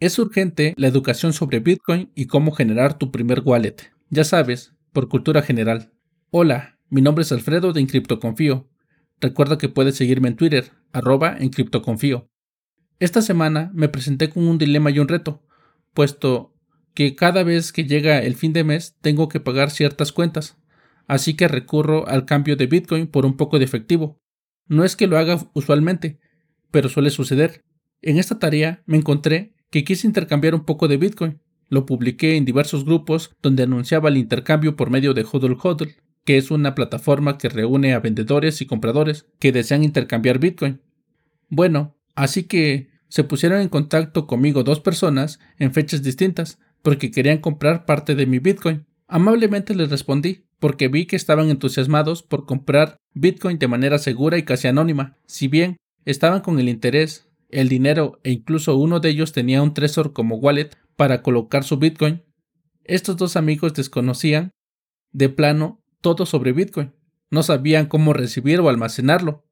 Es urgente la educación sobre Bitcoin y cómo generar tu primer wallet. Ya sabes, por cultura general. Hola, mi nombre es Alfredo de Encriptoconfío. Recuerda que puedes seguirme en Twitter, arroba Encriptoconfío. Esta semana me presenté con un dilema y un reto, puesto que cada vez que llega el fin de mes tengo que pagar ciertas cuentas, así que recurro al cambio de Bitcoin por un poco de efectivo. No es que lo haga usualmente, pero suele suceder. En esta tarea me encontré que quise intercambiar un poco de Bitcoin. Lo publiqué en diversos grupos donde anunciaba el intercambio por medio de Hodl Hodl, que es una plataforma que reúne a vendedores y compradores que desean intercambiar Bitcoin. Bueno, así que se pusieron en contacto conmigo dos personas en fechas distintas porque querían comprar parte de mi Bitcoin. Amablemente les respondí, porque vi que estaban entusiasmados por comprar Bitcoin de manera segura y casi anónima. Si bien estaban con el interés, el dinero e incluso uno de ellos tenía un Trezor como wallet para colocar su Bitcoin, estos dos amigos desconocían de plano todo sobre Bitcoin. No sabían cómo recibir o almacenarlo.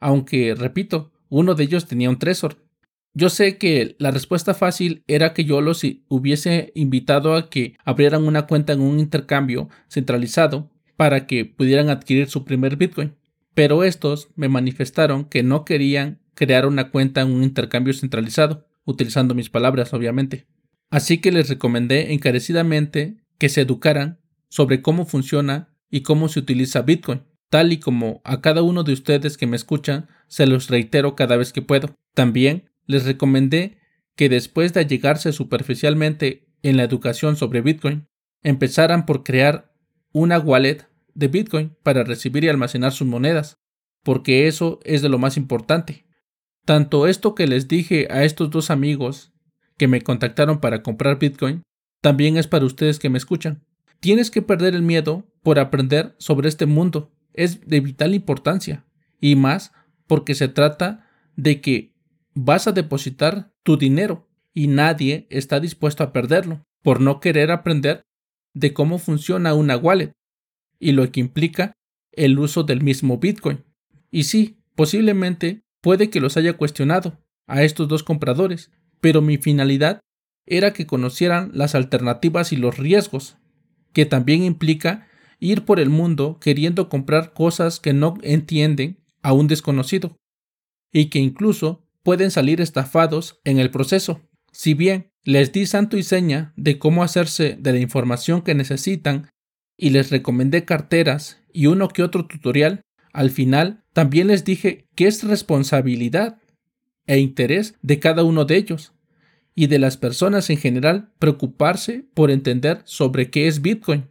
Aunque, repito, uno de ellos tenía un Trezor. Yo sé que la respuesta fácil era que yo los hubiese invitado a que abrieran una cuenta en un intercambio centralizado para que pudieran adquirir su primer Bitcoin. Pero estos me manifestaron que no querían crear una cuenta en un intercambio centralizado, utilizando mis palabras, obviamente. Así que les recomendé encarecidamente que se educaran sobre cómo funciona y cómo se utiliza Bitcoin, tal y como a cada uno de ustedes que me escuchan se los reitero cada vez que puedo. También les recomendé que después de allegarse superficialmente en la educación sobre Bitcoin, empezaran por crear una wallet de Bitcoin para recibir y almacenar sus monedas, porque eso es de lo más importante. Tanto esto que les dije a estos dos amigos que me contactaron para comprar Bitcoin, también es para ustedes que me escuchan. Tienes que perder el miedo por aprender sobre este mundo. Es de vital importancia. Y más porque se trata de que vas a depositar tu dinero y nadie está dispuesto a perderlo por no querer aprender de cómo funciona una wallet y lo que implica el uso del mismo Bitcoin. Y sí, posiblemente puede que los haya cuestionado a estos dos compradores, pero mi finalidad era que conocieran las alternativas y los riesgos, que también implica ir por el mundo queriendo comprar cosas que no entienden a un desconocido, y que incluso pueden salir estafados en el proceso. Si bien les di santo y seña de cómo hacerse de la información que necesitan y les recomendé carteras y uno que otro tutorial, al final también les dije que es responsabilidad e interés de cada uno de ellos y de las personas en general preocuparse por entender sobre qué es Bitcoin.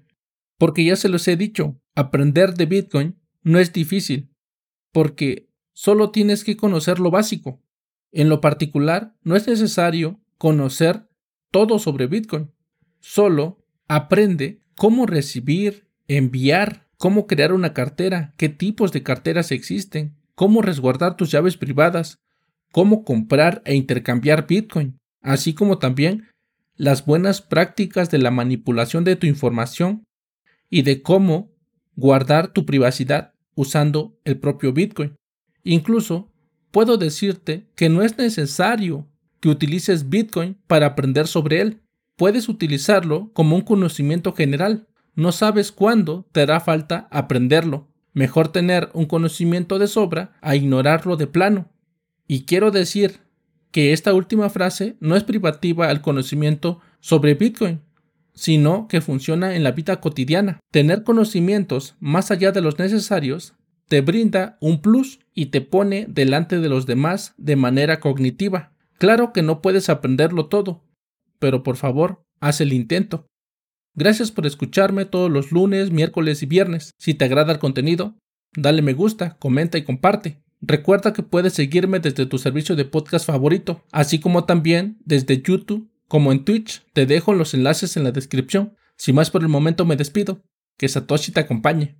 Porque ya se los he dicho, aprender de Bitcoin no es difícil, porque solo tienes que conocer lo básico. En lo particular, no es necesario conocer todo sobre Bitcoin. Solo aprende cómo recibir, enviar, cómo crear una cartera, qué tipos de carteras existen, cómo resguardar tus llaves privadas, cómo comprar e intercambiar Bitcoin, así como también las buenas prácticas de la manipulación de tu información y de cómo guardar tu privacidad usando el propio Bitcoin. Incluso puedo decirte que no es necesario que utilices Bitcoin para aprender sobre él. Puedes utilizarlo como un conocimiento general. No sabes cuándo te hará falta aprenderlo. Mejor tener un conocimiento de sobra a ignorarlo de plano. Y quiero decir que esta última frase no es privativa al conocimiento sobre Bitcoin, sino que funciona en la vida cotidiana. Tener conocimientos más allá de los necesarios te brinda un plus y te pone delante de los demás de manera cognitiva. Claro que no puedes aprenderlo todo, pero por favor, haz el intento. Gracias por escucharme todos los lunes, miércoles y viernes. Si te agrada el contenido, dale me gusta, comenta y comparte. Recuerda que puedes seguirme desde tu servicio de podcast favorito, así como también desde YouTube como en Twitch. Te dejo los enlaces en la descripción. Sin más por el momento me despido. Que Satoshi te acompañe.